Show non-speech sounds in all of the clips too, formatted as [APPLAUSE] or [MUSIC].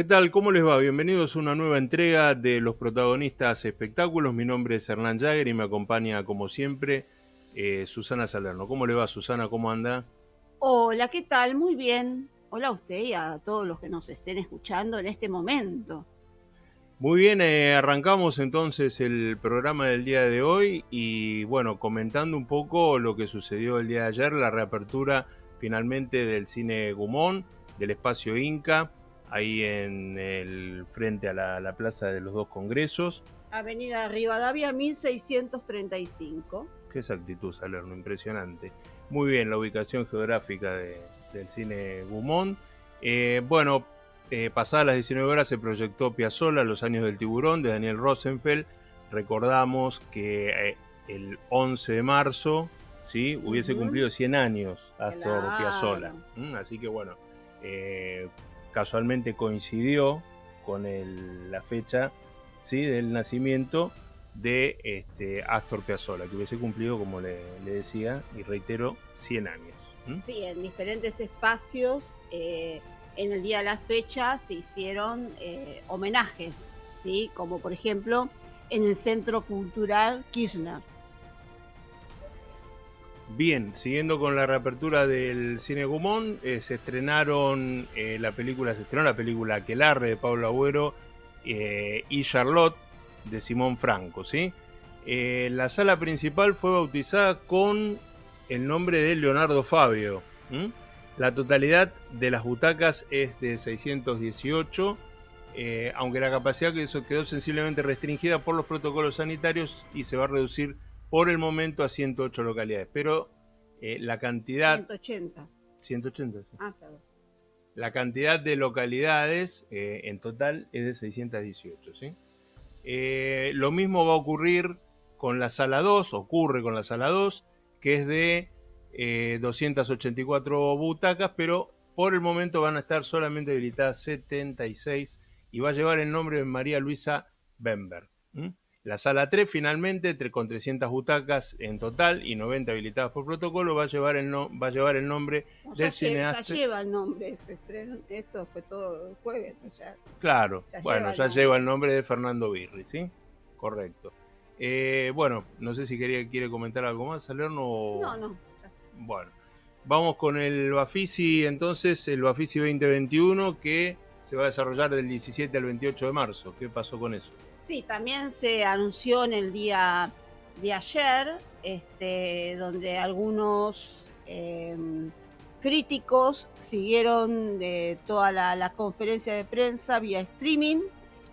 ¿Qué tal? ¿Cómo les va? Bienvenidos a una nueva entrega de los protagonistas espectáculos. Mi nombre es Hernán Jagger y me acompaña, como siempre, eh, Susana Salerno. ¿Cómo le va, Susana? ¿Cómo anda? Hola, ¿qué tal? Muy bien. Hola a usted y a todos los que nos estén escuchando en este momento. Muy bien, eh, arrancamos entonces el programa del día de hoy y bueno, comentando un poco lo que sucedió el día de ayer, la reapertura finalmente del cine Gumón, del espacio Inca, ahí en el frente a la, Plaza de los Dos Congresos. Avenida Rivadavia 1635. Qué exactitud, Salerno, impresionante. Muy bien, la ubicación geográfica del cine Gumón. Eh, bueno, eh, pasadas las 19 horas se proyectó Piazzolla, Los años del tiburón, de Daniel Rosenfeld. Recordamos que eh, el 11 de marzo ¿sí? hubiese cumplido 100 años Astor Piazzolla. Así que bueno, eh, casualmente coincidió con la fecha ¿sí? del nacimiento de este, Astor Piazzolla, que hubiese cumplido, como le, decía, y reitero, 100 años. Sí, en diferentes espacios en el día de la fecha se hicieron eh, homenajes, ¿sí? como por ejemplo en el Centro Cultural Kirchner. Bien, siguiendo con la reapertura del Cine Gumón, eh, se estrenaron eh, la película, se estrenó la película Aquelarre de Pablo Agüero y Charlotte de Simón Franco, ¿sí? la sala principal fue bautizada con el nombre de Leonardo Fabio. La totalidad de las butacas es de 618, eh, aunque la capacidad quedó sensiblemente restringida por los protocolos sanitarios y se va a reducir por el momento a 108 localidades. Pero eh, la cantidad... 180. 180, sí. Ah, claro. La cantidad de localidades eh, en total es de 618, ¿sí? lo mismo va a ocurrir con la sala 2, ocurre con la sala 2, que es de 284 eh, butacas, pero por el momento van a estar solamente habilitadas 76 y va a llevar el nombre de María Luisa Bember. La sala 3 finalmente, con 300 butacas en total y 90 habilitadas por protocolo, va a llevar el, no, va a llevar el nombre del cineasta. Ya lleva el nombre, esto fue todo el jueves Claro, bueno, ya lleva el nombre de Fernando Birri, ¿sí? Correcto. Eh, bueno, no sé si quería, quiere comentar algo más, Salerno. No, no. Bueno, vamos con el Bafisi entonces, el Bafisi 2021 que se va a desarrollar del 17 al 28 de marzo. ¿Qué pasó con eso? Sí, también se anunció en el día de ayer, este, donde algunos em, críticos siguieron de toda la, conferencia de prensa vía streaming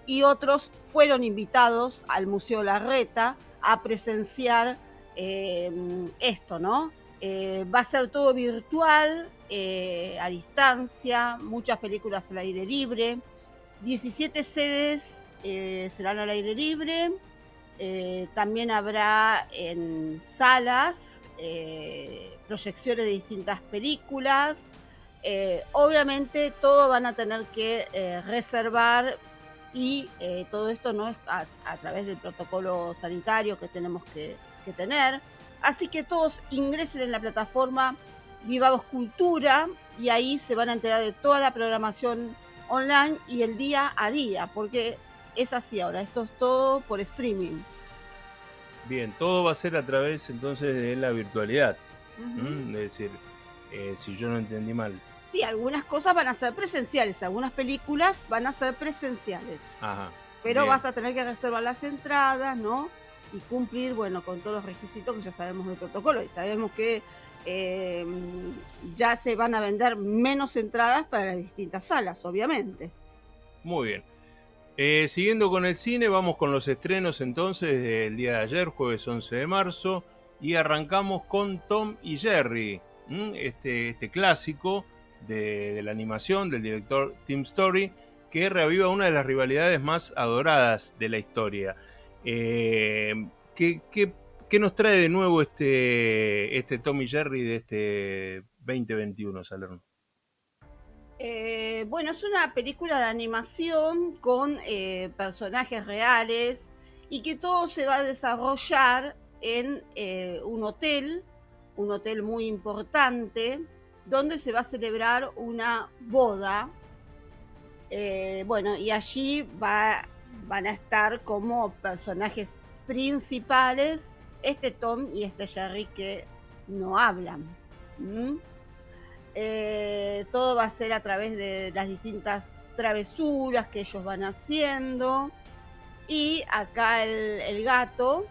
y otros fueron invitados al Museo Larreta a presenciar em, esto, ¿no? Eh, va a ser todo virtual, eh, a distancia, muchas películas al aire libre. 17 sedes eh, serán al aire libre. también habrá en salas proyecciones de distintas películas. obviamente todo van a tener que reservar y todo esto no es a, través del protocolo sanitario que tenemos que tener. Así que todos ingresen en la plataforma Vivamos Cultura y ahí se van a enterar de toda la programación online y el día a día, porque es así ahora, esto es todo por streaming. Bien, todo va a ser a través entonces de la virtualidad. Es decir, eh, si yo no entendí mal. Sí, algunas cosas van a ser presenciales, algunas películas van a ser presenciales. Ajá, pero vas a tener que reservar las entradas, ¿no? y cumplir, bueno, con todos los requisitos que ya sabemos del protocolo y sabemos que eh, ya se van a vender menos entradas para las distintas salas, obviamente. Muy bien. Eh, siguiendo con el cine, vamos con los estrenos entonces del día de ayer, jueves 11 de marzo, y arrancamos con Tom y Jerry, este, este clásico de, la animación del director Tim Story, que reaviva una de las rivalidades más adoradas de la historia. Eh, ¿qué, nos trae de nuevo este, este Tommy Jerry de este 2021, Salerno? Eh, bueno, es una película de animación con eh, personajes reales y que todo se va a desarrollar en un hotel, un hotel muy importante, donde se va a celebrar una boda Eh, bueno, y allí va, van a estar como personajes principales este Tom y este Jerry que no hablan. Eh, todo va a ser a través de las distintas travesuras que ellos van haciendo. Y acá el, gato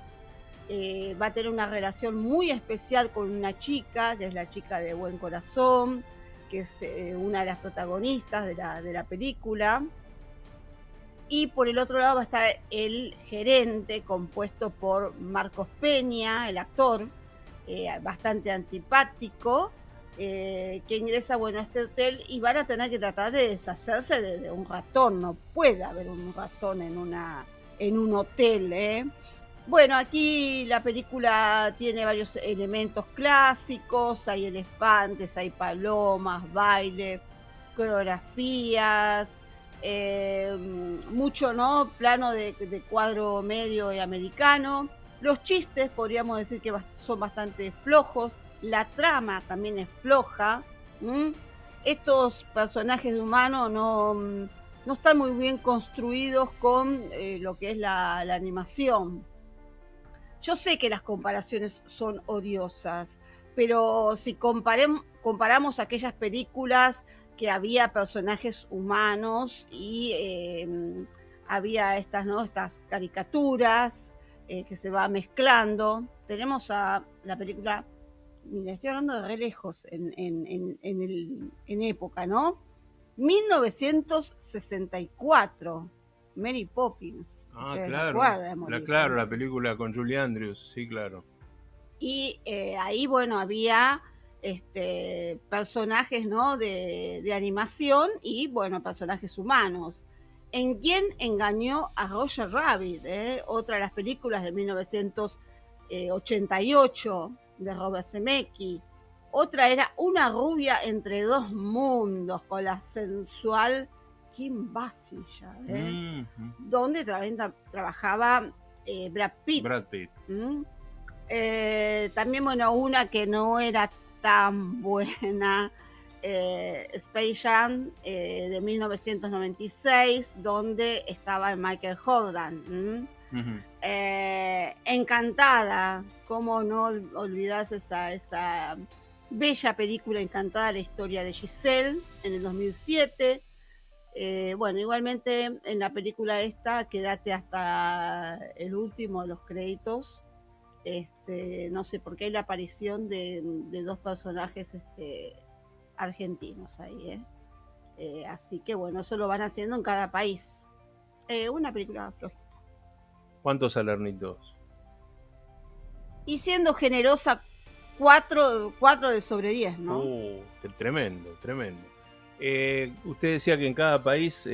eh, va a tener una relación muy especial con una chica, que es la chica de buen corazón, que es eh, una de las protagonistas de la, de la película. Y por el otro lado va a estar el gerente, compuesto por Marcos Peña, el actor, bastante antipático, eh, que ingresa bueno, a este hotel y van a tener que tratar de deshacerse de, un ratón. No puede haber un ratón en, una, en un hotel. ¿eh? Bueno, aquí la película tiene varios elementos clásicos, hay elefantes, hay palomas, baile, coreografías, eh, mucho no plano de, cuadro medio y americano. Los chistes podríamos decir que son bastante flojos. La trama también es floja. Estos personajes humanos no, no, están muy bien construidos con eh, lo que es la, animación. Yo sé que las comparaciones son odiosas, pero si comparamos aquellas películas que había personajes humanos y em, había estas, estas caricaturas eh, que se va mezclando. Tenemos a la película, mira, estoy hablando de re lejos en, en, época, ¿no? 1964, Mary Poppins. Ah, claro. La, claro, la película con Julie Andrews, sí, claro. Y eh, ahí, bueno, había este, personajes ¿no? de, animación y, bueno, personajes humanos. ¿En quién engañó a Roger Rabbit? Eh? Otra de las películas de 1988 de Robert Zemeckis. Otra era Una rubia entre dos mundos con la sensual Kim Basinger, ¿eh? donde trabajaba eh, Brad Pitt. Brad Pitt. ¿Mm? también, bueno, una que no era tan buena eh, Space Jam eh, de 1996, donde estaba Michael Jordan. Eh, encantada, cómo no olvidarse esa, bella película Encantada, la historia de Giselle, en el 2007. bueno, igualmente en la película esta, quédate hasta el último de los créditos, este, no sé, porque hay la aparición de, dos personajes este, argentinos ahí, ¿eh? ¿eh? así que bueno, eso lo van haciendo en cada país. Eh, una película flojita. ¿Cuántos salernitos? Y siendo generosa, cuatro, cuatro de sobre diez, ¿no? Uh, tremendo, tremendo. Eh, usted decía que en cada país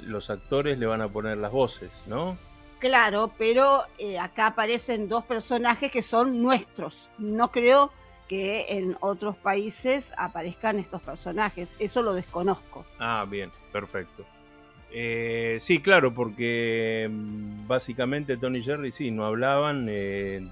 los actores le van a poner las voces, ¿no? Claro, pero eh, acá aparecen dos personajes que son nuestros. No creo que en otros países aparezcan estos personajes. Eso lo desconozco. Ah, bien, perfecto. Eh, sí, claro, porque mm, básicamente Tony y Jerry sí, no hablaban. Eh,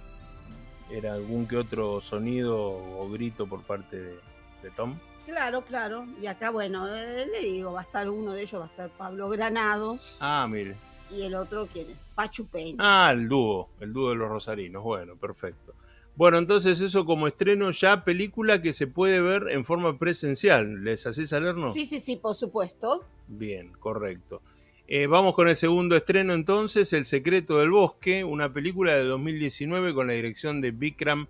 era algún que otro sonido o grito por parte de, de Tom. Claro, claro. Y acá, bueno, le digo, va a estar uno de ellos, va a ser Pablo Granados. Ah, mire y el otro, ¿quién es? Pachu Peña. Ah, el dúo, el dúo de los rosarinos. Bueno, perfecto. Bueno, entonces eso como estreno ya película que se puede ver en forma presencial. ¿Les hacéis sabernos? Sí, sí, sí, por supuesto. Bien, correcto. Eh, vamos con el segundo estreno entonces, El secreto del bosque, una película de 2019 con la dirección de Vikram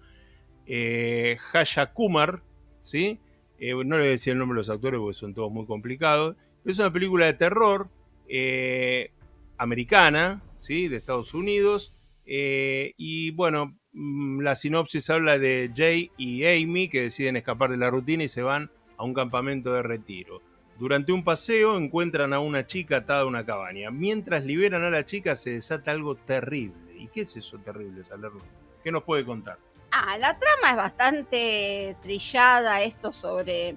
eh, Hayakumar, ¿sí? Eh, no le voy a decir el nombre de los actores porque son todos muy complicados. Es una película de terror eh, americana, ¿sí? de Estados Unidos. Y bueno, la sinopsis habla de Jay y Amy que deciden escapar de la rutina y se van a un campamento de retiro. Durante un paseo encuentran a una chica atada a una cabaña. Mientras liberan a la chica se desata algo terrible. ¿Y qué es eso terrible, Salerno? ¿Qué nos puede contar? Ah, la trama es bastante trillada, esto sobre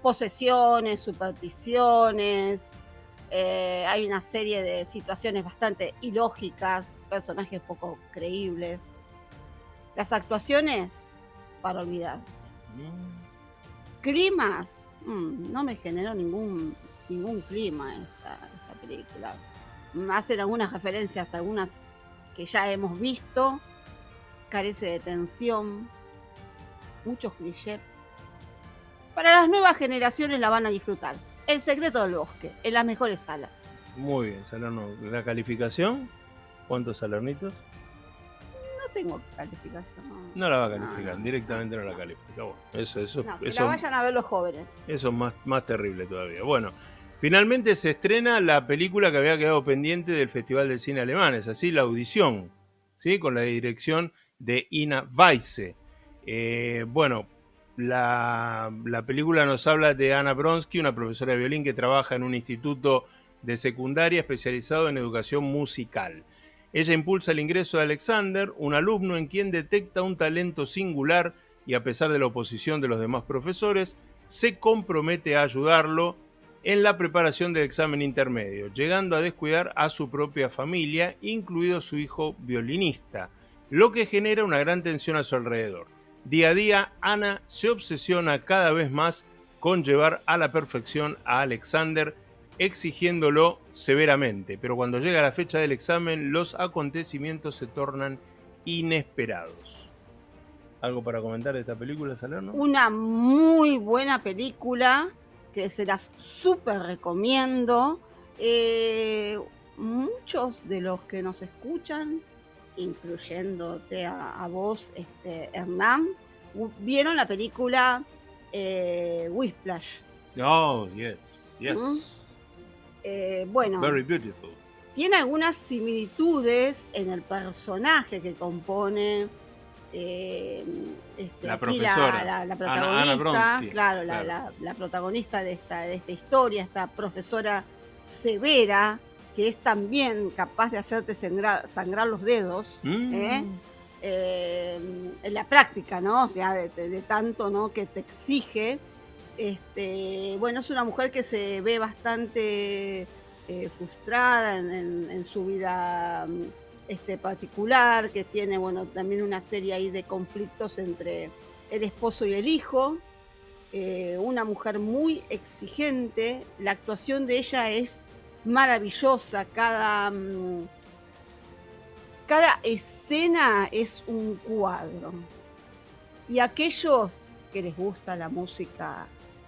posesiones, supersticiones, eh, hay una serie de situaciones bastante ilógicas, personajes poco creíbles. Las actuaciones, para olvidarse. Climas, mm, no me generó ningún ningún clima esta, esta película. Hacen algunas referencias, algunas que ya hemos visto, carece de tensión, muchos clichés. Para las nuevas generaciones la van a disfrutar. El secreto del bosque, en las mejores salas. Muy bien, Salerno. ¿La calificación? ¿Cuántos salernitos? No tengo calificación. No, la va a calificar, directamente no la califica. Bueno, eso, eso, que eso, la vayan a ver los jóvenes. Eso es más, más terrible todavía. Bueno, finalmente se estrena la película que había quedado pendiente del Festival del Cine Alemán, es así, La Audición, ¿sí? con la dirección de Ina Weisse. Eh, bueno, la, la, película nos habla de Ana Bronsky, una profesora de violín que trabaja en un instituto de secundaria especializado en educación musical. Ella impulsa el ingreso de Alexander, un alumno en quien detecta un talento singular y a pesar de la oposición de los demás profesores, se compromete a ayudarlo en la preparación del examen intermedio, llegando a descuidar a su propia familia, incluido su hijo violinista, lo que genera una gran tensión a su alrededor. Día a día, Ana se obsesiona cada vez más con llevar a la perfección a Alexander, exigiéndolo severamente, pero cuando llega la fecha del examen los acontecimientos se tornan inesperados. ¿Algo para comentar de esta película, Salerno? Una muy buena película que se las súper recomiendo. Eh, muchos de los que nos escuchan, incluyéndote a, vos, este, Hernán, vieron la película eh, Whiplash. Oh, yes, yes. Eh, bueno, tiene algunas similitudes en el personaje que compone eh, este, la, profesora, la, protagonista, claro, La, protagonista de esta, de esta historia, esta profesora severa, que es también capaz de hacerte sangrar, los dedos, mm. ¿eh? en la práctica, ¿no? O sea, de, de, tanto, ¿no? Que te exige este, bueno, es una mujer que se ve bastante eh, frustrada en, su vida mm, este, particular, que tiene bueno, también una serie ahí de conflictos entre el esposo y el hijo. Eh, una mujer muy exigente, la actuación de ella es maravillosa, cada, mm, cada escena es un cuadro. Y aquellos que les gusta la música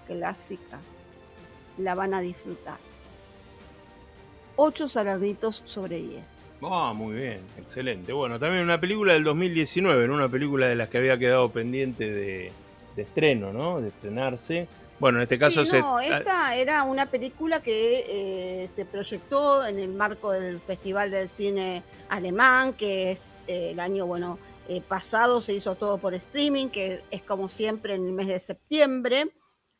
clásica, la van a disfrutar. 8 salarditos sobre 10. Ah, muy bien, excelente. Bueno, también una película del 2019, una película de las que había quedado pendiente de, estreno, ¿no? De estrenarse. Bueno, en este caso sí, no, esta era una película que eh, se proyectó en el marco del Festival del Cine Alemán, que eh, el año, bueno, eh, pasado se hizo todo por streaming, que es como siempre en el mes de septiembre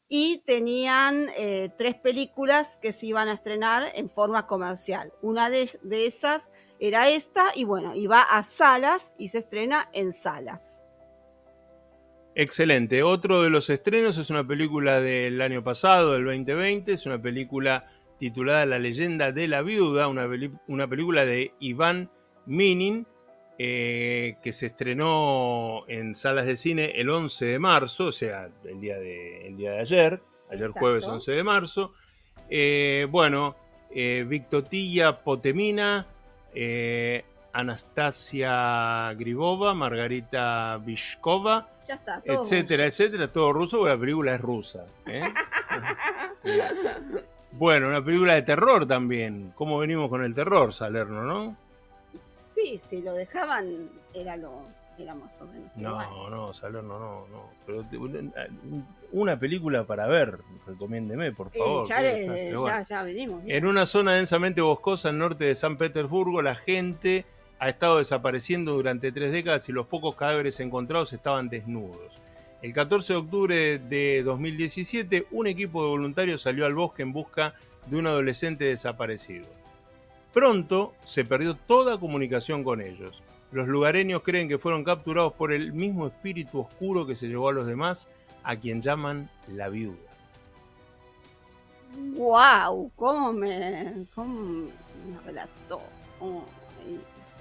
y tenían eh, tres películas que se iban a estrenar en forma comercial. Una de, esas era esta y bueno, iba a salas y se estrena en salas. Excelente. Otro de los estrenos es una película del año pasado, del 2020. Es una película titulada La leyenda de la viuda, una, una película de Iván Minin eh, que se estrenó en salas de cine el 11 de marzo, o sea, el día de, día de ayer, ayer jueves 11 de marzo. Eh, bueno, eh, Victotilla Potemina, eh, Anastasia Gribova, Margarita Vishkova, etcétera, etcétera, todo ruso, porque la película es rusa. [LAUGHS] bueno, una película de terror también. ¿Cómo venimos con el terror, Salerno, no? Sí, si lo dejaban, era lo era más o menos. No, no, Salerno, no, no. Pero una película para ver, recomiéndeme, por favor. ya, ya, venimos. En una zona densamente boscosa al norte de San Petersburgo, la gente ha estado desapareciendo durante tres décadas y los pocos cadáveres encontrados estaban desnudos. El 14 de octubre de 2017, un equipo de voluntarios salió al bosque en busca de un adolescente desaparecido. Pronto se perdió toda comunicación con ellos. Los lugareños creen que fueron capturados por el mismo espíritu oscuro que se llevó a los demás, a quien llaman la viuda. ¡Wow! ¿Cómo me, cómo me relató?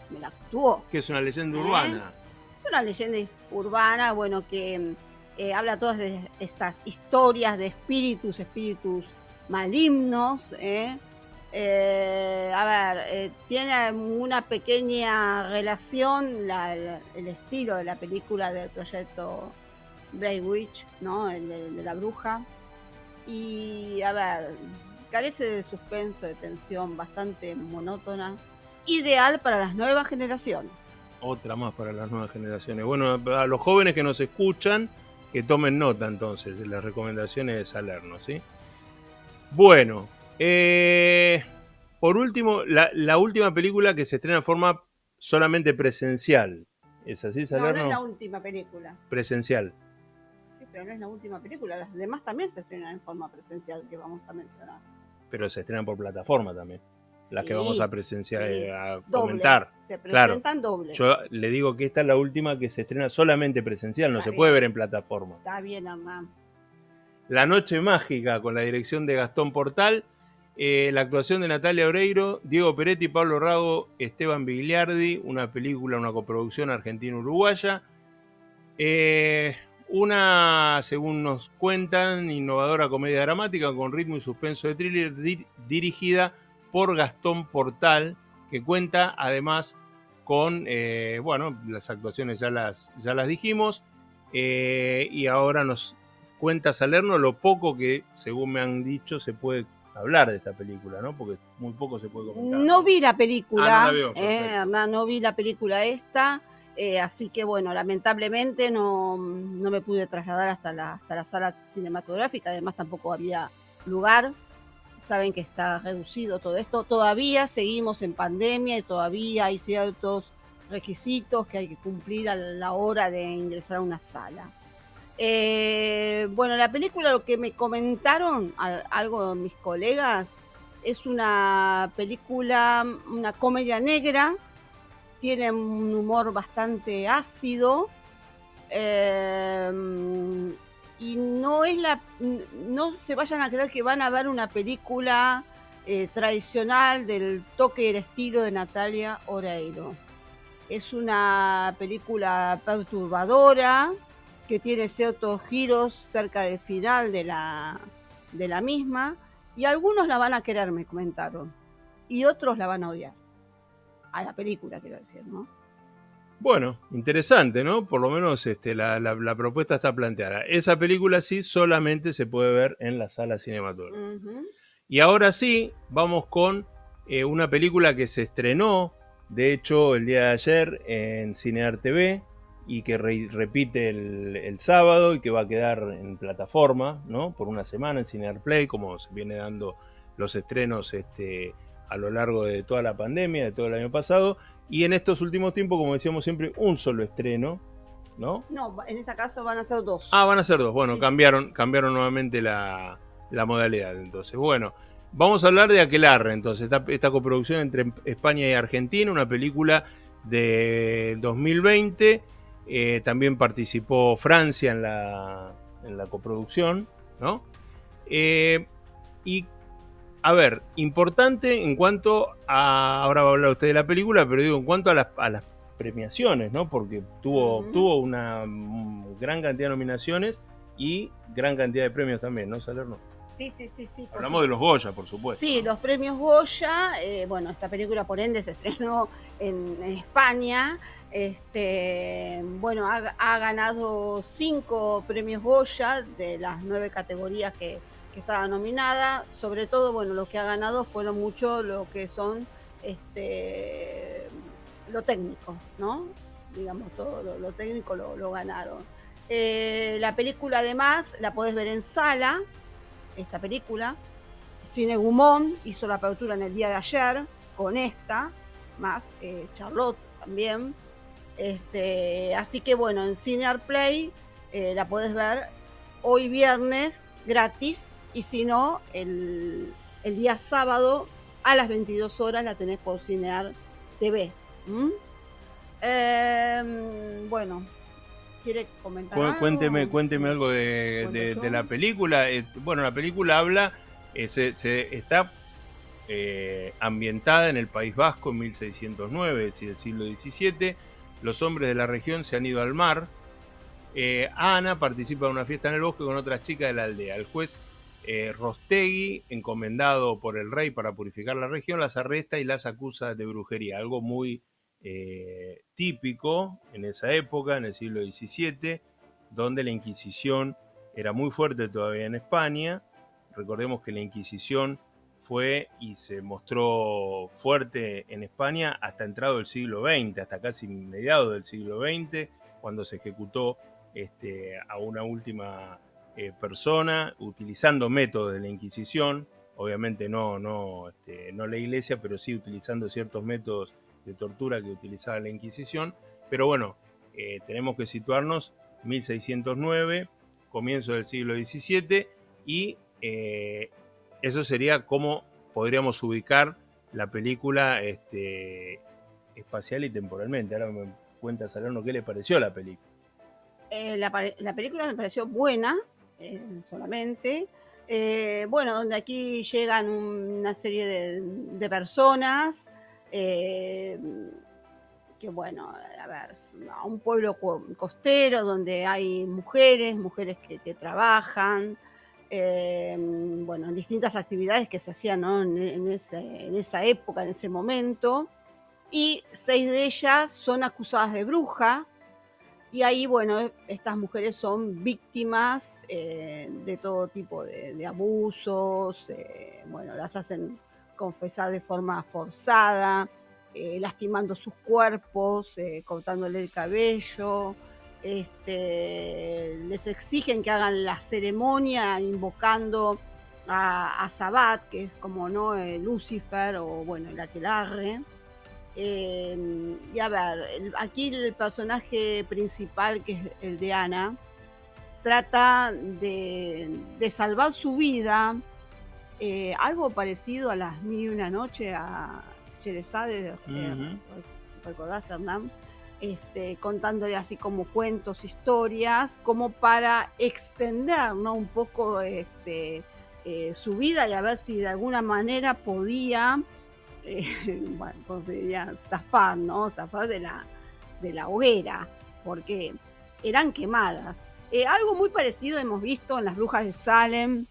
me la actuó? Que es una leyenda ¿Eh? urbana. Es una leyenda urbana, bueno, que eh, habla todas de estas historias de espíritus, espíritus malignos. ¿eh? Eh, a ver, eh, tiene una pequeña relación el estilo de la película del proyecto Blair Witch, ¿no? El de, la bruja. Y a ver, carece de suspenso, de tensión, bastante monótona. Ideal para las nuevas generaciones. Otra más para las nuevas generaciones. Bueno, a los jóvenes que nos escuchan, que tomen nota entonces de las recomendaciones de Salerno, ¿sí? Bueno, eh, por último, la, última película que se estrena en forma solamente presencial. ¿Es así, Salerno? No, no es la última película. Presencial. Sí, pero no es la última película. Las demás también se estrenan en forma presencial, que vamos a mencionar. Pero se estrenan por plataforma también. las que vamos a presenciar, eh, a comentar. Se presentan doble. Yo le digo que esta es la última que se estrena solamente presencial, no se puede ver en plataforma. Está bien, Hernán. La Noche Mágica con la dirección de Gastón Portal, eh, la actuación de Natalia Oreiro, Diego Peretti, Pablo Rago, Esteban Vigliardi, una película, una coproducción argentina-uruguaya. Eh, una, según nos cuentan, innovadora comedia dramática con ritmo y suspenso de thriller dirigida por Gastón Portal, que cuenta además con, eh, bueno, las actuaciones ya las, ya las dijimos, y ahora nos cuenta Salerno lo poco que, según me han dicho, se puede hablar de esta película, ¿no? Porque muy poco se puede comentar. No vi la película, ah, no, eh, no vi la película esta, eh, así que bueno, lamentablemente no, no, me pude trasladar hasta la, hasta la sala cinematográfica, además tampoco había lugar. Saben que está reducido todo esto. Todavía seguimos en pandemia y todavía hay ciertos requisitos que hay que cumplir a la hora de ingresar a una sala. Eh, bueno, la película, lo que me comentaron algo de mis colegas, es una película, una comedia negra, tiene un humor bastante ácido. Eh, y no es la. No se vayan a creer que van a ver una película eh, tradicional del toque y el estilo de Natalia Oreiro. Es una película perturbadora, que tiene ciertos giros cerca del final de la, de la misma, y algunos la van a querer, me comentaron, y otros la van a odiar. A la película, quiero decir, ¿no? Bueno, interesante, ¿no? Por lo menos este, la, la, propuesta está planteada. Esa película sí solamente se puede ver en la sala cinematográfica. Y ahora sí, vamos con eh, una película que se estrenó, de hecho, el día de ayer en Cinear TV, y que repite el, sábado y que va a quedar en plataforma, ¿no? Por una semana en Cinear Play, como se viene dando los estrenos este, a lo largo de toda la pandemia, de todo el año pasado. Y en estos últimos tiempos, como decíamos siempre, un solo estreno, ¿no? No, en este caso van a ser dos. Ah, van a ser dos. Bueno, cambiaron, cambiaron nuevamente la, modalidad. Entonces, bueno, vamos a hablar de Aquelarre. Entonces, esta, esta coproducción entre España y Argentina, una película de 2020 eh, también participó Francia en la, en la coproducción, ¿no? Eh, y, a ver, importante en cuanto a, ahora va a hablar usted de la película, pero digo, en cuanto a las, a las premiaciones, ¿no? Porque tuvo, tuvo una gran cantidad de nominaciones y gran cantidad de premios también, ¿no, Salerno? Sí, sí, sí, sí. Hablamos de los Goya, por supuesto. Sí, los premios Goya. Eh, bueno, esta película por ende se estrenó en España. Este, bueno, ha, ganado cinco premios Goya de las nueve categorías que, estaba nominada. Sobre todo, bueno, lo que ha ganado fueron mucho lo que son este, lo técnico, ¿no? Digamos, todo lo, técnico lo, ganaron. Eh, la película además la podés ver en sala, esta película. Cine Gumón hizo la apertura en el día de ayer con esta, más eh, Charlotte también. Este, así que bueno, en Cinear Play eh, la puedes ver hoy viernes gratis y si no, el, día sábado a las 22 horas la tenés por Cinear TV. Em, bueno, ¿quiere comentar? Cuénteme, algo? cuénteme algo de, la película. Eh, bueno, la película habla, eh, se, está ambientada en el País Vasco en 1609, es decir, el siglo XVII los hombres de la región se han ido al mar. Eh, Ana participa en una fiesta en el bosque con otras chicas de la aldea. El juez eh, Rostegui, encomendado por el rey para purificar la región, las arresta y las acusa de brujería, algo muy eh, típico en esa época, en el siglo XVII, donde la Inquisición era muy fuerte todavía en España. Recordemos que la Inquisición fue y se mostró fuerte en España hasta entrado el siglo XX, hasta casi mediados del siglo XX, cuando se ejecutó este, a una última eh, persona utilizando métodos de la Inquisición, obviamente no, no, este, no la iglesia, pero sí utilizando ciertos métodos de tortura que utilizaba la Inquisición. Pero bueno, eh, tenemos que situarnos 1609, comienzo del siglo XVII, y eh, eso sería como podríamos ubicar la película este, espacial y temporalmente. Ahora me cuenta Salerno qué le pareció la película. la, la, película me pareció buena, eh, solamente. Eh, bueno, donde aquí llegan una serie de, personas eh, que, bueno, a ver, a un pueblo costero donde hay mujeres, mujeres que, trabajan, bueno, en distintas actividades que se hacían en, esa época, en ese momento, y seis de ellas son acusadas de bruja, y ahí, bueno, estas mujeres son víctimas eh, de todo tipo de, abusos, eh, bueno, las hacen confesar de forma forzada, eh, lastimando sus cuerpos, cortándole el cabello, este, les exigen que hagan la ceremonia invocando a, a Sabat, que es como no Lucifer o bueno, el aquelarre. Em, y a ver, aquí el personaje principal, que es el de Ana, trata de, salvar su vida, eh, algo parecido a las mil y una noche a Sherezade, uh ¿recordás, Hernán? Este, contándole así como cuentos, historias, como para extender ¿no? un poco este, eh, su vida y a ver si de alguna manera podía eh, [LAUGHS] bueno, ¿cómo se diría? Zafar, ¿no? Zafar de la, de la hoguera, porque eran quemadas. Eh, algo muy parecido hemos visto en Las Brujas de Salem,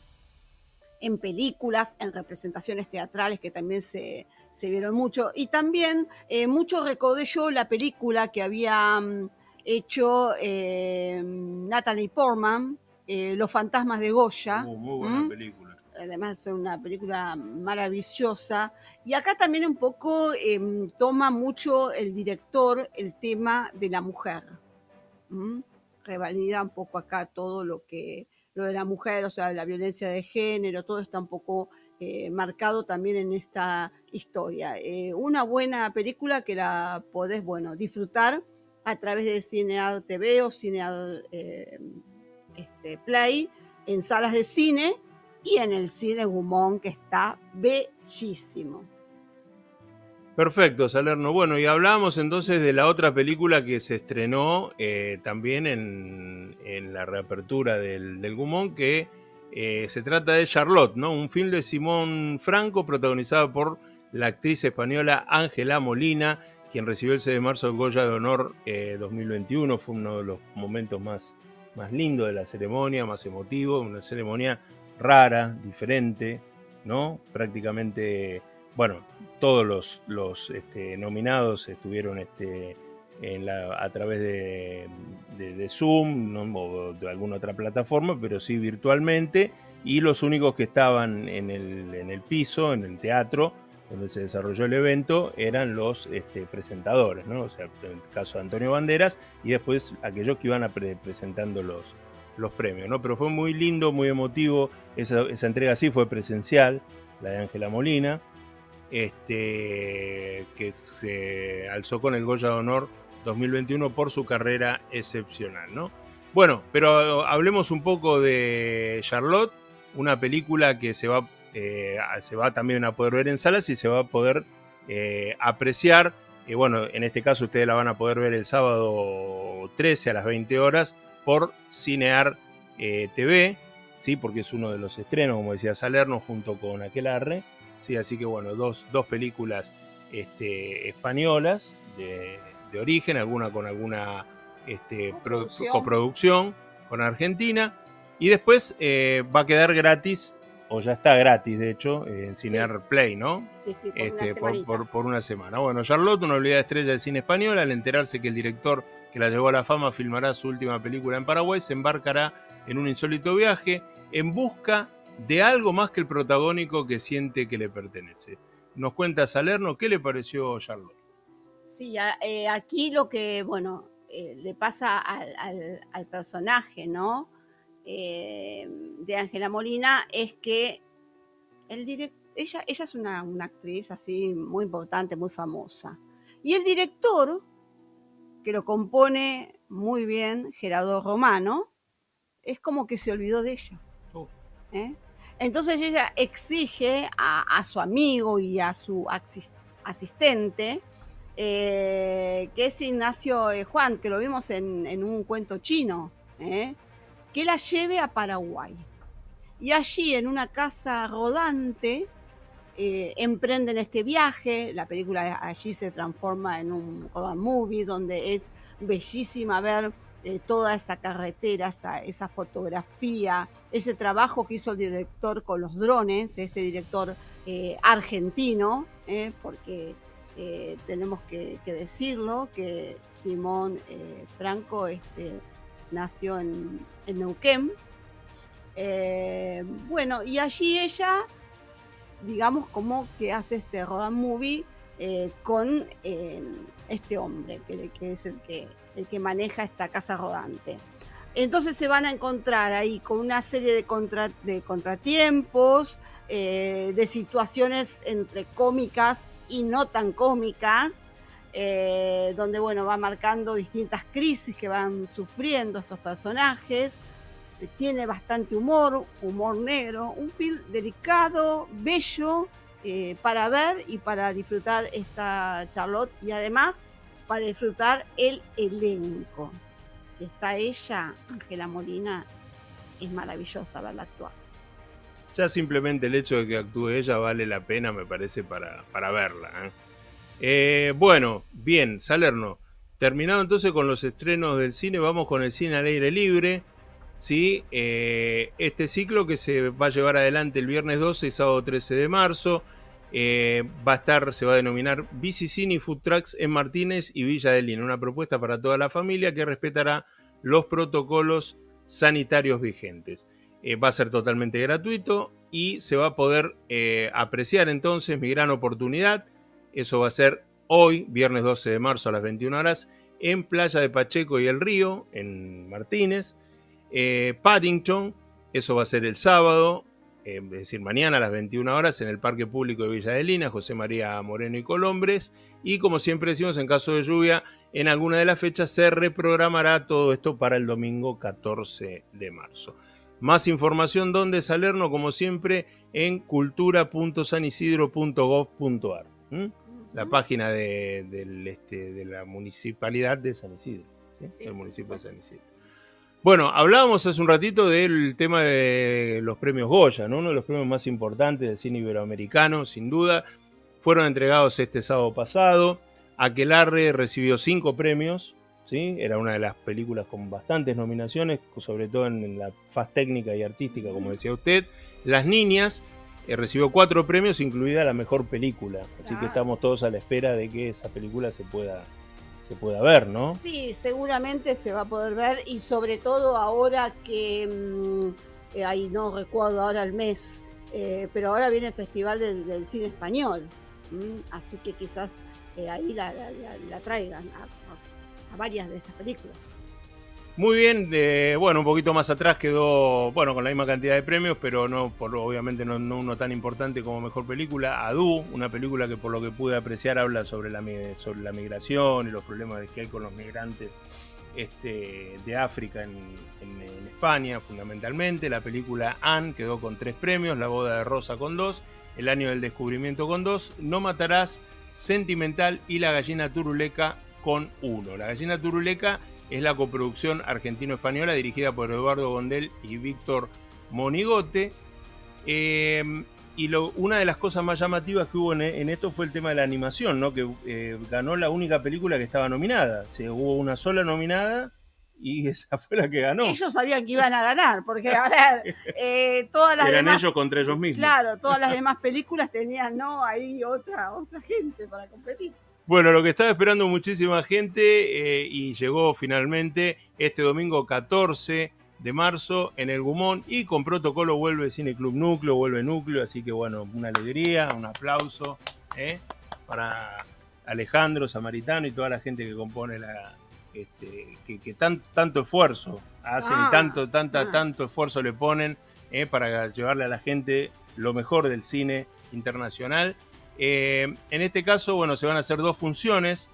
en películas, en representaciones teatrales que también se, vieron mucho. Y también eh, mucho recordé yo la película que había mm, hecho Natalie Portman, Los fantasmas de Goya. muy buena película además es una película maravillosa. Y acá también un poco em, toma mucho el director el tema de la mujer. Revalida un poco acá todo lo que lo de la mujer, o sea, la violencia de género, todo está un poco eh, marcado también en esta historia. Eh, una buena película que la podés, bueno, disfrutar a través de Cineado TV o Cineado eh, este, Play en salas de cine y en el cine Gumón, que está bellísimo. Perfecto, Salerno. Bueno, y hablamos entonces de la otra película que se estrenó eh, también en, la reapertura del, Gumón, que eh, se trata de Charlotte, ¿no? Un film de Simón Franco protagonizado por la actriz española Ángela Molina, quien recibió el 6 de marzo el Goya de Honor 2021. Eh, Fue uno de los momentos más, más lindos de la ceremonia, más emotivo, una ceremonia rara, diferente, ¿no? Prácticamente, bueno, todos los, este, nominados estuvieron este, a través de, Zoom ¿no? o de alguna otra plataforma, pero sí virtualmente, y los únicos que estaban en el, piso, en el teatro, donde se desarrolló el evento, eran los este, presentadores. O sea, en el caso de Antonio Banderas, y después aquellos que iban presentando los, premios. Pero fue muy lindo, muy emotivo. Esa, entrega sí fue presencial, la de Ángela Molina, este, que se alzó con el Goya de Honor 2021 por su carrera excepcional, ¿no? Bueno, pero hablemos un poco de Charlotte, una película que se va, eh, se va también a poder ver en salas y se va a poder eh, apreciar. Y bueno, en este caso ustedes la van a poder ver el sábado 13 a las 20 horas por Cinear eh, TV, ¿sí? porque es uno de los estrenos, como decía Salerno, junto con Aquelarre. ¿Sí? Así que bueno, dos, películas este, españolas de, origen, alguna con alguna este, coproducción con Argentina. Y después eh, va a quedar gratis o ya está gratis, de hecho, en Cinear Play, ¿no? Sí, sí, por, este, una por, por, una semana. Bueno, Charlotte, una olvidada estrella de cine español, al enterarse que el director que la llevó a la fama filmará su última película en Paraguay, se embarcará en un insólito viaje en busca de algo más que el protagónico que siente que le pertenece. Nos cuenta Salerno, ¿qué le pareció Charlotte? Sí, eh, aquí lo que, bueno, eh, le pasa al, personaje, ¿no? Eh, de Ángela Molina es que el ella, ella es una, actriz así muy importante, muy famosa. Y el director, que lo compone muy bien, Gerardo Romano, es como que se olvidó de ella. Oh. Entonces ella exige a, su amigo y a su asistente, eh, que es Ignacio eh, Juan, que lo vimos en, un cuento chino, ¿eh? que la lleve a Paraguay. Y allí, en una casa rodante, emprenden este viaje. La película allí se transforma en un movie donde es bellísima ver toda esa carretera, esa, fotografía, ese trabajo que hizo el director con los drones, este director eh, argentino, eh, porque eh, tenemos que, decirlo, que Simón Franco este, nació en, Neuquén. bueno, y allí ella, digamos, como que hace este road movie con este hombre, que es el que el que maneja esta casa rodante. Entonces se van a encontrar ahí con una serie de, contratiempos, eh, de situaciones entre cómicas y no tan cómicas, eh, donde bueno, va marcando distintas crisis que van sufriendo estos personajes. Tiene bastante humor, humor negro, un film delicado, bello eh, para ver y para disfrutar esta Charlotte y además para disfrutar el elenco. Si está ella, Ángela Molina, es maravillosa verla actuar. Ya simplemente el hecho de que actúe ella vale la pena, me parece, para, para verla. ¿eh? Eh, bueno, bien, Salerno. Terminado entonces con los estrenos del cine, vamos con el cine al aire libre. ¿sí? Eh, este ciclo que se va a llevar adelante el viernes 12 y sábado 13 de marzo. Eh, va a estar, se va a denominar Bicicini Food Trucks en Martínez y Villa de Lina, una propuesta para toda la familia que respetará los protocolos sanitarios vigentes. Eh, va a ser totalmente gratuito y se va a poder eh, apreciar entonces mi gran oportunidad. Eso va a ser hoy, viernes 12 de marzo a las 21 horas, en Playa de Pacheco y el Río, en Martínez. Paddington, eso va a ser el sábado eh, es decir, mañana a las 21 horas en el Parque Público de Villa de Lina, José María Moreno y Colombres. Y como siempre decimos, en caso de lluvia, en alguna de las fechas se reprogramará todo esto para el domingo 14 de marzo. Más información donde Salerno, como siempre, en cultura.sanisidro.gov.ar. La página de, este, de, la municipalidad de San Isidro, el municipio de San Isidro. Bueno, hablábamos hace un ratito del tema de los premios Goya, ¿no? uno de los premios más importantes del cine iberoamericano, sin duda. Fueron entregados este sábado pasado. Aquelarre recibió cinco premios, ¿sí? era una de las películas con bastantes nominaciones, sobre todo en la faz técnica y artística, como decía usted. Las Niñas eh, recibió cuatro premios, incluida la mejor película. Así que estamos todos a la espera de que esa película se pueda se pueda ver, ¿no? Sí, seguramente se va a poder ver y sobre todo ahora que, mm, eh, ahí no recuerdo ahora el mes, eh, pero ahora viene el Festival del, Cine Español, así que quizás eh, ahí la, traigan a varias de estas películas. Muy bien, bueno, un poquito más atrás quedó, bueno, con la misma cantidad de premios, pero no, por, obviamente no, uno tan importante como mejor película. Adu, una película que por lo que pude apreciar habla sobre la, sobre la migración y los problemas que hay con los migrantes este, de África en, España, fundamentalmente. La película Anne quedó con tres premios, La boda de Rosa con dos, El año del descubrimiento con dos, No matarás, Sentimental y La gallina turuleca con uno. La gallina turuleca es la coproducción argentino-española dirigida por Eduardo Gondel y Víctor Monigote. Em, y una de las cosas más llamativas que hubo en, esto fue el tema de la animación, ¿no? que eh, ganó la única película que estaba nominada. hubo una sola nominada y [LAUGHS] esa fue la que ganó. Ellos sabían que iban a ganar, porque a ver, [LAUGHS] eh, todas las Eran demás, ellos contra ellos mismos. claro, todas las [LAUGHS] demás películas tenían, no, ahí otra, otra gente para competir. Bueno, lo que estaba esperando muchísima gente eh, y llegó finalmente este domingo 14 de marzo en el Gumón y con protocolo vuelve Cine Club Núcleo, vuelve Núcleo, así que bueno, una alegría, un aplauso eh, para Alejandro Samaritano y toda la gente que compone la, este, que, que tan- tanto esfuerzo hacen Ah, y tanto, tanta, ah. tanto esfuerzo le ponen eh, para llevarle a la gente lo mejor del cine internacional. Eh, en este caso, bueno, se van a hacer dos funciones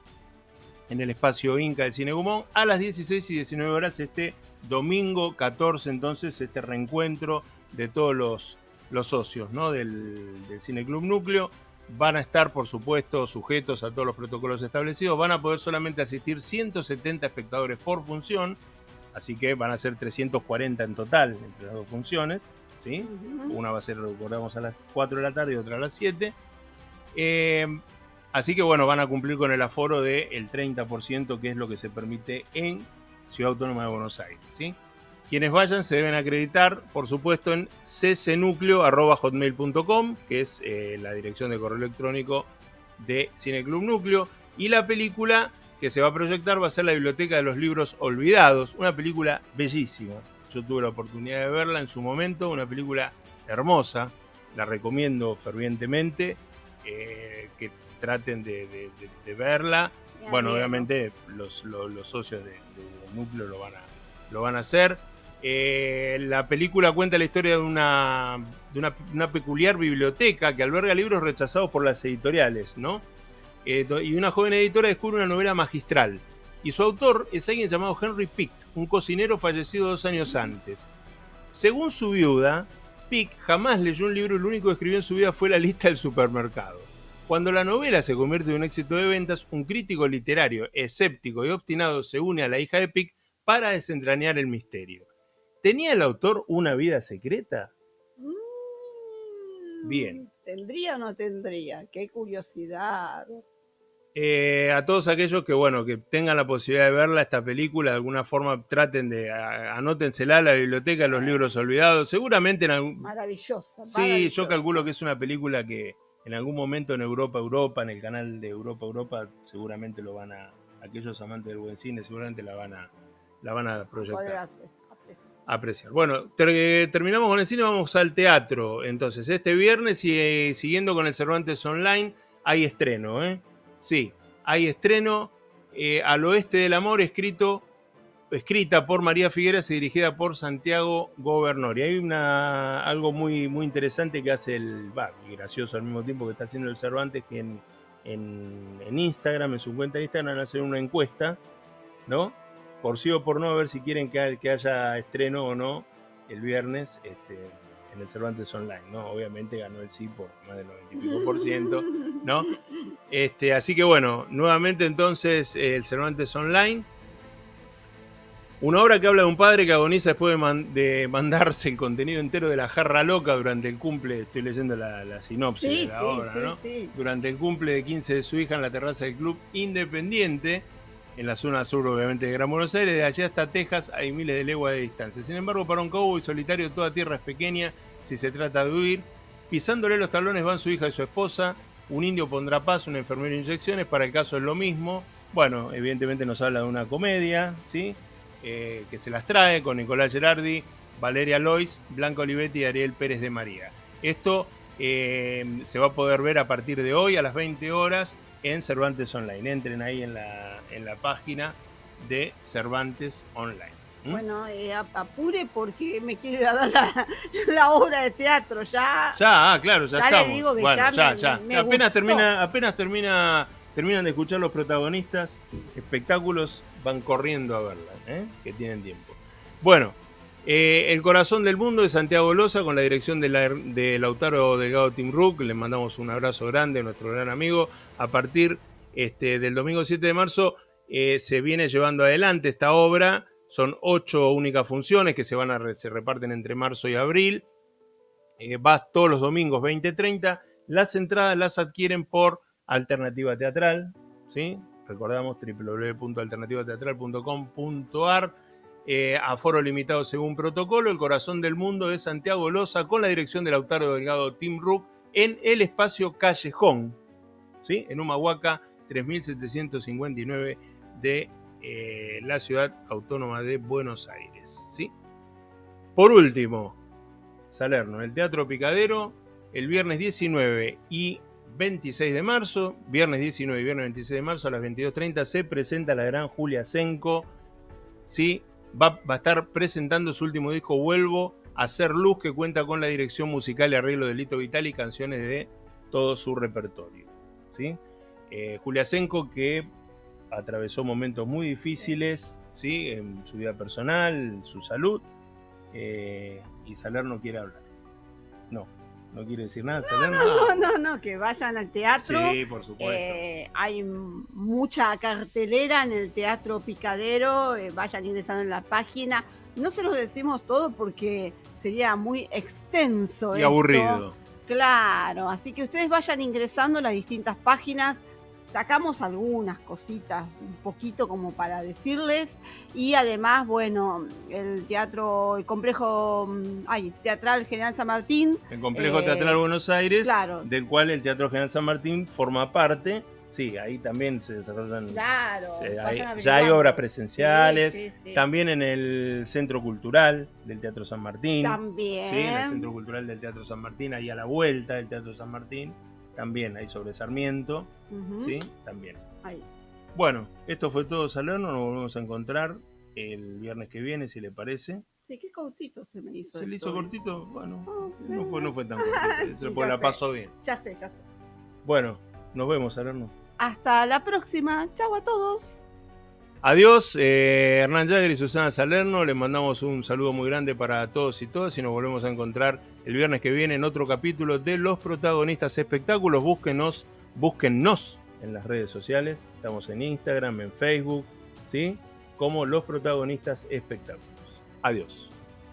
en el espacio Inca del Cine Gumón a las 16 y 19 horas este domingo 14, entonces, este reencuentro de todos los, los socios ¿no? del, del Cine Club Núcleo. Van a estar, por supuesto, sujetos a todos los protocolos establecidos. Van a poder solamente asistir 170 espectadores por función, así que van a ser 340 en total entre las dos funciones. ¿sí? Una va a ser, recordamos, a las 4 de la tarde y otra a las 7. Eh, así que bueno, van a cumplir con el aforo del 30%, que es lo que se permite en Ciudad Autónoma de Buenos Aires. ¿sí? Quienes vayan se deben acreditar, por supuesto, en ccnucleo.hotmail.com, que es eh, la dirección de correo electrónico de Cineclub Núcleo. Y la película que se va a proyectar va a ser La Biblioteca de los Libros Olvidados, una película bellísima. Yo tuve la oportunidad de verla en su momento, una película hermosa, la recomiendo fervientemente, eh, que traten de, de- de- de verla. Bueno, obviamente los, los- los socios de, de- del núcleo lo van a, lo van a hacer. Eh, la película cuenta la historia de una, de una, una peculiar biblioteca que alberga libros rechazados por las editoriales, ¿no? Eh, y una joven editora descubre una novela magistral. Y su autor es alguien llamado Henry Pick, un cocinero fallecido dos años antes. Según su viuda, Pick jamás leyó un libro y lo único que escribió en su vida fue la lista del supermercado. Cuando la novela se convierte en un éxito de ventas, un crítico literario escéptico y obstinado se une a la hija de Pick para desentrañar el misterio. ¿Tenía el autor una vida secreta? Mm, Bien. ¿Tendría o no tendría? Qué curiosidad. Eh, a todos aquellos que bueno que tengan la posibilidad de verla esta película de alguna forma traten de a- anótensela a la biblioteca los libros olvidados seguramente en algún Maravillosa. sí yo calculo que es una película que en algún momento en Europa Europa en el canal de Europa Europa seguramente lo van a aquellos amantes del buen cine seguramente la van a la van a proyectar apre- apreciar. apreciar. Bueno, ter- terminamos con el cine, vamos al teatro. Entonces, este viernes y eh, siguiendo con el Cervantes Online, hay estreno, ¿eh? Sí, hay estreno eh, Al Oeste del Amor, escrito, escrita por María Figueras y dirigida por Santiago Gobernori. Hay una, algo muy, muy interesante que hace el, y gracioso al mismo tiempo que está haciendo el Cervantes, que en, en, Instagram, en su cuenta de Instagram, hacer una encuesta, ¿no? por sí o por no, a ver si quieren que, que haya estreno o no el viernes este, en el Cervantes Online, ¿no? Obviamente ganó el sí por más del 90 y pico por ciento, ¿no? Este, así que bueno, nuevamente entonces eh, el Cervantes Online. Una obra que habla de un padre que agoniza después de, man- de mandarse el contenido entero de la jarra loca durante el cumple, estoy leyendo la, la sinopsis Sí, de la sí, obra, sí, ¿no? durante el cumple de 15 de su hija en la terraza del Club Independiente, en la zona sur, obviamente, de Gran Buenos Aires. De allá hasta Texas hay miles de leguas de distancia. Sin embargo, para un cowboy solitario, toda tierra es pequeña si se trata de huir. Pisándole los talones van su hija y su esposa. Un indio pondrá paz, un enfermero inyecciones. Para el caso es lo mismo. Bueno, evidentemente nos habla de una comedia, ¿sí? Eh, que se las trae con Nicolás Gerardi, Valeria Lois, Blanca Olivetti y Ariel Pérez de María. Esto eh, se va a poder ver a partir de hoy a las 20 horas en Cervantes Online. Entren ahí en la, en la página de Cervantes Online. ¿Mm? Bueno, eh, ap- apure porque me quiero ir a ver la, [LAUGHS] la obra de teatro ya. Ya, ah, claro, ya, Ya le estamos. digo que Bueno, ya ya, me- ya. me apenas gustó. termina, apenas termina, terminan de escuchar los protagonistas, espectáculos, van corriendo a verla, ¿eh? que tienen tiempo. Bueno, eh, El corazón del mundo de Santiago Loza con la dirección de, la- de Lautaro Delgado Tim Rook. Le mandamos un abrazo grande a nuestro gran amigo. A partir este, del domingo 7 de marzo eh, se viene llevando adelante esta obra. Son ocho únicas funciones que se, van a se reparten entre marzo y abril. Eh, vas todos los domingos 20-30. Las entradas las adquieren por Alternativa Teatral. ¿sí? Recordamos www.alternativateatral.com.ar. eh, aforo limitado según protocolo. El corazón del mundo de Santiago Loza con la dirección del Lautaro Delgado Tim Rook en el espacio Callejón, ¿sí? en Humahuaca 3759 de eh, la ciudad autónoma de Buenos Aires. ¿sí? Por último, Salerno, el Teatro Picadero, el viernes 19 y 26 de marzo, viernes 19 y viernes 26 de marzo a las 22.30 se presenta la gran Julia Senko, ¿sí? Va, a estar presentando su último disco Vuelvo a Hacer Luz, que cuenta con la dirección musical y arreglo de Lito Vital y canciones de todo su repertorio. ¿sí? Eh, Julia Senko, que atravesó momentos muy difíciles ¿sí? en su vida personal, su salud, eh, y Salerno quiere hablar. No, quiere decir nada. No, no, no, no, que vayan al teatro. Sí, por supuesto. Eh, hay mucha cartelera en el Teatro Picadero. Eh, vayan ingresando en la página. No se los decimos todo porque sería muy extenso. Y esto. aburrido. Claro, así que ustedes vayan ingresando en las distintas páginas sacamos algunas cositas, un poquito como para decirles. Y además, bueno, el teatro, el complejo mm, ay, teatral General San Martín. El complejo eh, teatral Buenos Aires, claro. del cual el Teatro General San Martín forma parte. Sí, ahí también se desarrollan. Claro. Eh, hay, ya hay obras presenciales. Sí, sí, sí. También en el Centro Cultural del Teatro San Martín. También. Sí, en el Centro Cultural del Teatro San Martín, ahí a la vuelta del Teatro San Martín también hay sobre Sarmiento, uh -huh. ¿sí? También. Ahí. Bueno, esto fue todo Salerno, nos volvemos a encontrar el viernes que viene, si le parece. Sí, qué cortito se me hizo. ¿Se le hizo esto. cortito? Bueno, oh, no, fue, no fue tan cortito, [LAUGHS] sí, pues la sé. pasó bien. Ya sé, ya sé. Bueno, nos vemos, Salerno. Hasta la próxima. Chau a todos. Adiós, eh, Hernán Jagger y Susana Salerno. Les mandamos un saludo muy grande para todos y todas y nos volvemos a encontrar el viernes que viene en otro capítulo de Los Protagonistas Espectáculos. Búsquenos, búsquennos en las redes sociales. Estamos en Instagram, en Facebook, ¿sí? Como Los Protagonistas Espectáculos. Adiós.